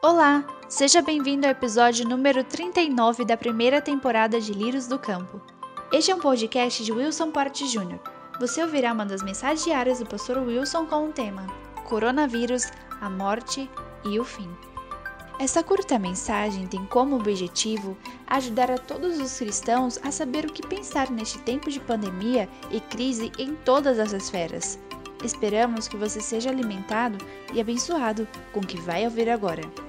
Olá, seja bem-vindo ao episódio número 39 da primeira temporada de Lírios do Campo. Este é um podcast de Wilson Porte Jr. Você ouvirá uma das mensagens diárias do pastor Wilson com o tema Coronavírus, a morte e o fim. Essa curta mensagem tem como objetivo ajudar a todos os cristãos a saber o que pensar neste tempo de pandemia e crise em todas as esferas. Esperamos que você seja alimentado e abençoado com o que vai ouvir agora.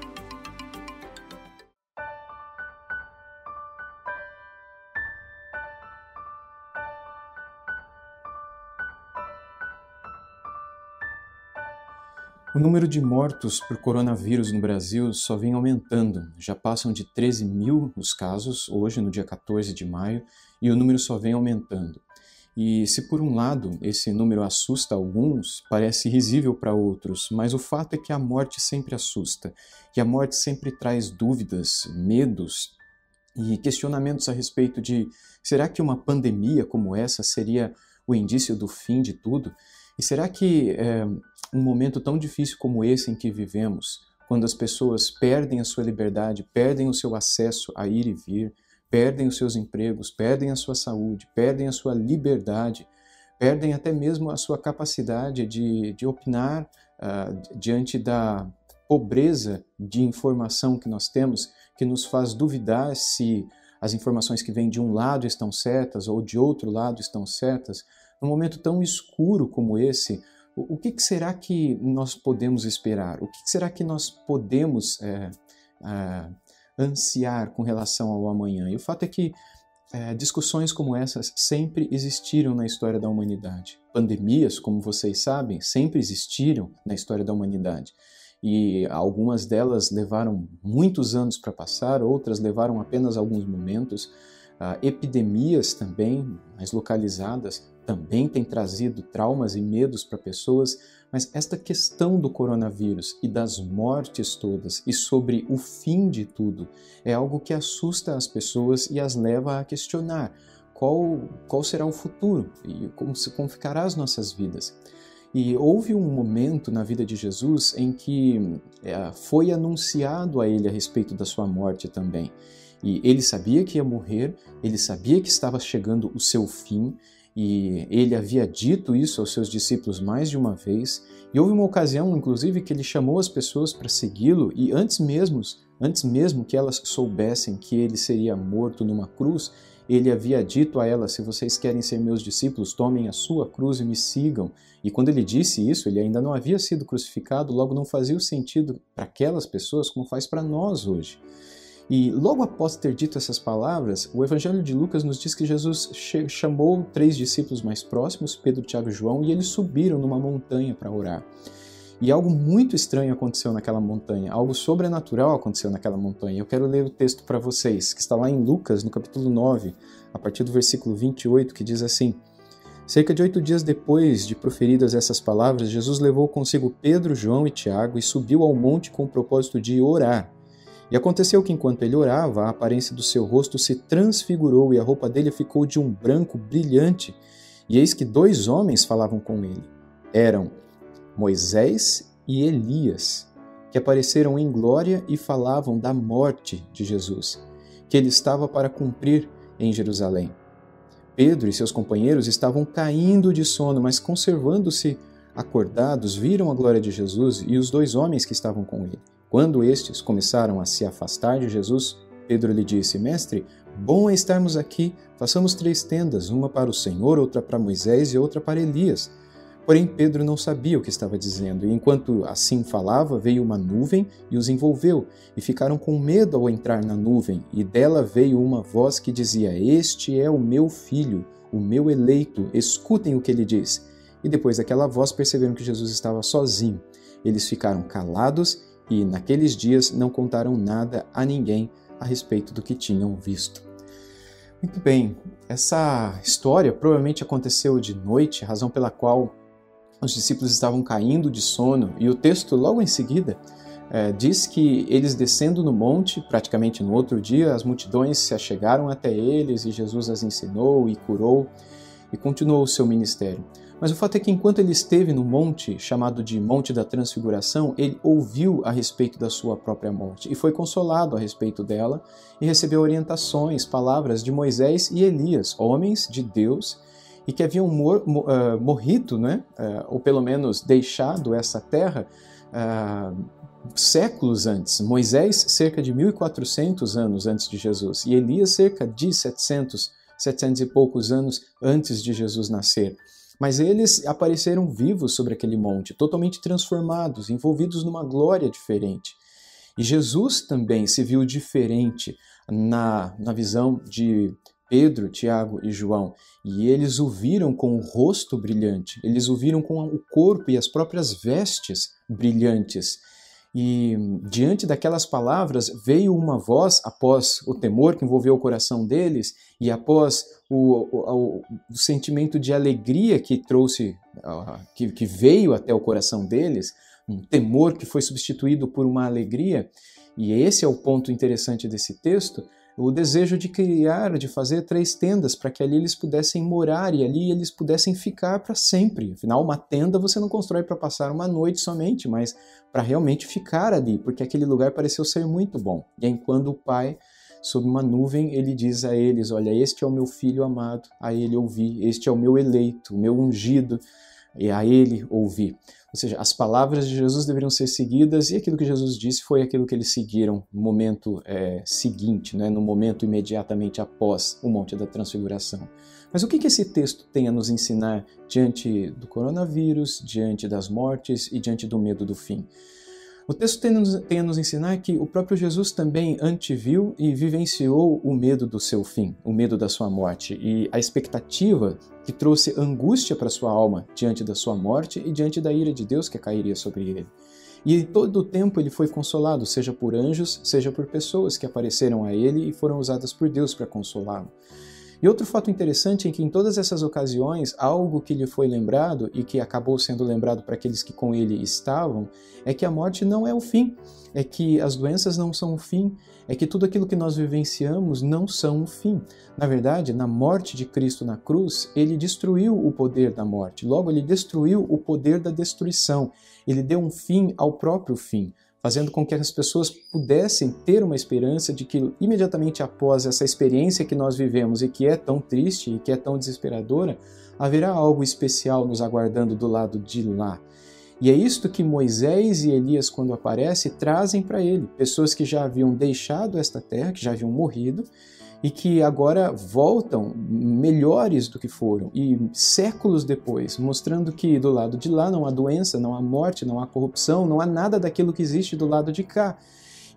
O número de mortos por coronavírus no Brasil só vem aumentando. Já passam de 13 mil os casos, hoje, no dia 14 de maio, e o número só vem aumentando. E se por um lado esse número assusta alguns, parece risível para outros, mas o fato é que a morte sempre assusta, e a morte sempre traz dúvidas, medos e questionamentos a respeito de será que uma pandemia como essa seria o indício do fim de tudo? E será que é, um momento tão difícil como esse em que vivemos, quando as pessoas perdem a sua liberdade, perdem o seu acesso a ir e vir, perdem os seus empregos, perdem a sua saúde, perdem a sua liberdade, perdem até mesmo a sua capacidade de, de opinar uh, diante da pobreza de informação que nós temos, que nos faz duvidar se as informações que vêm de um lado estão certas ou de outro lado estão certas. Num momento tão escuro como esse, o, que, será que nós podemos esperar? O que, será que nós podemos é, é, ansiar com relação ao amanhã? E o fato é que é, discussões como essas sempre existiram na história da humanidade. Pandemias, como vocês sabem, sempre existiram na história da humanidade. E algumas delas levaram muitos anos para passar, outras levaram apenas alguns momentos. Uh, epidemias também, mais localizadas, também têm trazido traumas e medos para pessoas, mas esta questão do coronavírus e das mortes todas e sobre o fim de tudo é algo que assusta as pessoas e as leva a questionar qual, qual será o futuro e como, como ficará as nossas vidas. E houve um momento na vida de Jesus em que é, foi anunciado a ele a respeito da sua morte também. E ele sabia que ia morrer, ele sabia que estava chegando o seu fim, e ele havia dito isso aos seus discípulos mais de uma vez. E houve uma ocasião, inclusive, que ele chamou as pessoas para segui-lo e antes mesmo, antes mesmo que elas soubessem que ele seria morto numa cruz, ele havia dito a elas: Se vocês querem ser meus discípulos, tomem a sua cruz e me sigam. E quando ele disse isso, ele ainda não havia sido crucificado, logo não fazia sentido para aquelas pessoas como faz para nós hoje. E logo após ter dito essas palavras, o Evangelho de Lucas nos diz que Jesus chamou três discípulos mais próximos, Pedro, Tiago e João, e eles subiram numa montanha para orar. E algo muito estranho aconteceu naquela montanha, algo sobrenatural aconteceu naquela montanha. Eu quero ler o texto para vocês, que está lá em Lucas, no capítulo 9, a partir do versículo 28, que diz assim: Cerca de oito dias depois de proferidas essas palavras, Jesus levou consigo Pedro, João e Tiago e subiu ao monte com o propósito de orar. E aconteceu que enquanto ele orava, a aparência do seu rosto se transfigurou e a roupa dele ficou de um branco brilhante. E eis que dois homens falavam com ele. Eram Moisés e Elias, que apareceram em glória e falavam da morte de Jesus, que ele estava para cumprir em Jerusalém. Pedro e seus companheiros estavam caindo de sono, mas conservando-se acordados, viram a glória de Jesus e os dois homens que estavam com ele. Quando estes começaram a se afastar de Jesus, Pedro lhe disse: Mestre, bom é estarmos aqui. Façamos três tendas, uma para o Senhor, outra para Moisés e outra para Elias. Porém, Pedro não sabia o que estava dizendo, e enquanto assim falava, veio uma nuvem e os envolveu, e ficaram com medo ao entrar na nuvem, e dela veio uma voz que dizia: Este é o meu filho, o meu eleito, escutem o que ele diz. E depois daquela voz perceberam que Jesus estava sozinho. Eles ficaram calados e naqueles dias não contaram nada a ninguém a respeito do que tinham visto. Muito bem, essa história provavelmente aconteceu de noite, razão pela qual os discípulos estavam caindo de sono, e o texto logo em seguida é, diz que eles descendo no monte, praticamente no outro dia, as multidões se achegaram até eles e Jesus as ensinou e curou e continuou o seu ministério. Mas o fato é que enquanto ele esteve no monte, chamado de Monte da Transfiguração, ele ouviu a respeito da sua própria morte e foi consolado a respeito dela e recebeu orientações, palavras de Moisés e Elias, homens de Deus e que haviam mor uh, morrido, né? Uh, ou pelo menos deixado essa terra uh, séculos antes. Moisés, cerca de 1400 anos antes de Jesus, e Elias, cerca de 700, 700 e poucos anos antes de Jesus nascer. Mas eles apareceram vivos sobre aquele monte, totalmente transformados, envolvidos numa glória diferente. E Jesus também se viu diferente na, na visão de Pedro, Tiago e João, e eles o viram com o rosto brilhante, eles o viram com o corpo e as próprias vestes brilhantes. E diante daquelas palavras veio uma voz, após o temor que envolveu o coração deles, e após o, o, o sentimento de alegria que trouxe, que, que veio até o coração deles, um temor que foi substituído por uma alegria, e esse é o ponto interessante desse texto o desejo de criar, de fazer três tendas para que ali eles pudessem morar e ali eles pudessem ficar para sempre. Afinal, uma tenda você não constrói para passar uma noite somente, mas para realmente ficar ali, porque aquele lugar pareceu ser muito bom. E aí, quando o pai, sob uma nuvem, ele diz a eles: Olha, este é o meu filho amado, a ele ouvi, este é o meu eleito, o meu ungido, e a ele ouvi. Ou seja, as palavras de Jesus deveriam ser seguidas e aquilo que Jesus disse foi aquilo que eles seguiram no momento é, seguinte, né, no momento imediatamente após o Monte da Transfiguração. Mas o que, que esse texto tem a nos ensinar diante do coronavírus, diante das mortes e diante do medo do fim? O texto tem, tem a nos ensinar que o próprio Jesus também anteviu e vivenciou o medo do seu fim, o medo da sua morte e a expectativa que trouxe angústia para sua alma diante da sua morte e diante da ira de Deus que cairia sobre ele. E todo o tempo ele foi consolado, seja por anjos, seja por pessoas que apareceram a ele e foram usadas por Deus para consolá-lo. E outro fato interessante é que em todas essas ocasiões, algo que lhe foi lembrado e que acabou sendo lembrado para aqueles que com ele estavam, é que a morte não é o fim, é que as doenças não são o fim, é que tudo aquilo que nós vivenciamos não são o fim. Na verdade, na morte de Cristo na cruz, ele destruiu o poder da morte, logo, ele destruiu o poder da destruição, ele deu um fim ao próprio fim fazendo com que as pessoas pudessem ter uma esperança de que imediatamente após essa experiência que nós vivemos e que é tão triste e que é tão desesperadora, haverá algo especial nos aguardando do lado de lá. E é isto que Moisés e Elias, quando aparecem, trazem para ele. Pessoas que já haviam deixado esta terra, que já haviam morrido, e que agora voltam melhores do que foram e séculos depois, mostrando que do lado de lá não há doença, não há morte, não há corrupção, não há nada daquilo que existe do lado de cá.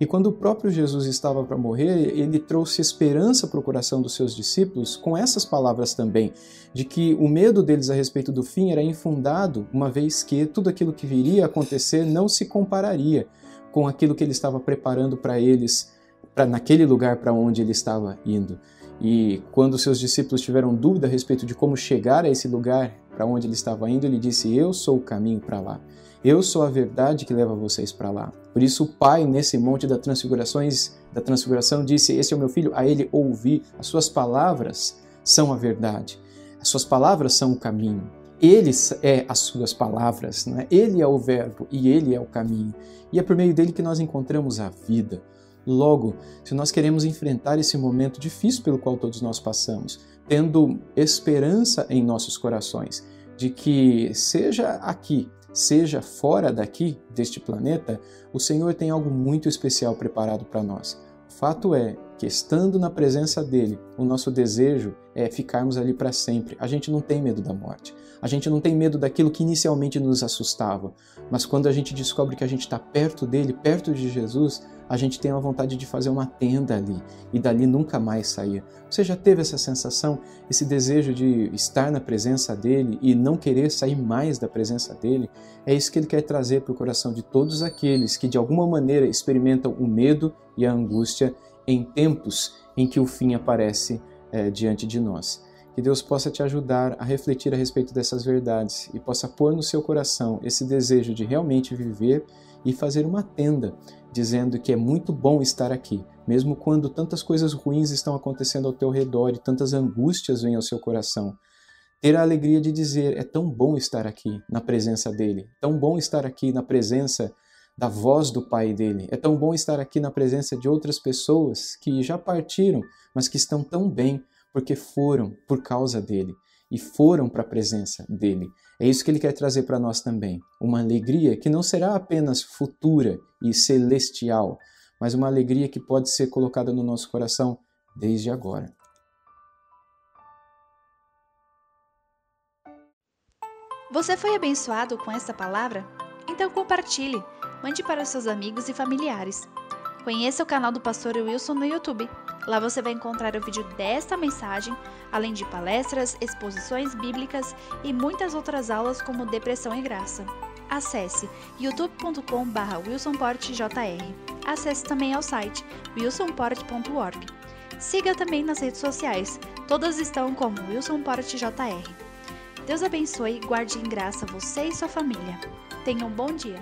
E quando o próprio Jesus estava para morrer, ele trouxe esperança para o coração dos seus discípulos com essas palavras também, de que o medo deles a respeito do fim era infundado, uma vez que tudo aquilo que viria a acontecer não se compararia com aquilo que ele estava preparando para eles naquele lugar para onde ele estava indo. E quando seus discípulos tiveram dúvida a respeito de como chegar a esse lugar para onde ele estava indo, ele disse: Eu sou o caminho para lá. Eu sou a verdade que leva vocês para lá. Por isso o Pai nesse monte da transfigurações, da transfiguração disse: Esse é o meu filho, a ele ouvi. As suas palavras são a verdade. As suas palavras são o caminho. Ele é as suas palavras, né? ele é o verbo e ele é o caminho. E é por meio dele que nós encontramos a vida. Logo, se nós queremos enfrentar esse momento difícil pelo qual todos nós passamos, tendo esperança em nossos corações de que, seja aqui, seja fora daqui, deste planeta, o Senhor tem algo muito especial preparado para nós. O fato é estando na presença dele, o nosso desejo é ficarmos ali para sempre. A gente não tem medo da morte. A gente não tem medo daquilo que inicialmente nos assustava. Mas quando a gente descobre que a gente está perto dele, perto de Jesus, a gente tem a vontade de fazer uma tenda ali e dali nunca mais sair. Você já teve essa sensação, esse desejo de estar na presença dele e não querer sair mais da presença dele? É isso que ele quer trazer para o coração de todos aqueles que de alguma maneira experimentam o medo e a angústia em tempos em que o fim aparece é, diante de nós. Que Deus possa te ajudar a refletir a respeito dessas verdades e possa pôr no seu coração esse desejo de realmente viver e fazer uma tenda, dizendo que é muito bom estar aqui, mesmo quando tantas coisas ruins estão acontecendo ao teu redor e tantas angústias vêm ao seu coração. ter a alegria de dizer: é tão bom estar aqui na presença dele, tão bom estar aqui na presença da voz do Pai dele, é tão bom estar aqui na presença de outras pessoas que já partiram, mas que estão tão bem porque foram por causa dele e foram para a presença dele. É isso que ele quer trazer para nós também, uma alegria que não será apenas futura e celestial, mas uma alegria que pode ser colocada no nosso coração desde agora. Você foi abençoado com esta palavra? Então compartilhe, mande para seus amigos e familiares. Conheça o canal do Pastor Wilson no YouTube. Lá você vai encontrar o vídeo desta mensagem, além de palestras, exposições bíblicas e muitas outras aulas como Depressão e Graça. Acesse youtube.com.br wilsonportjr. Acesse também ao site wilsonport.org. Siga também nas redes sociais, todas estão como wilsonportjr. Deus abençoe e guarde em graça você e sua família. Tenha um bom dia.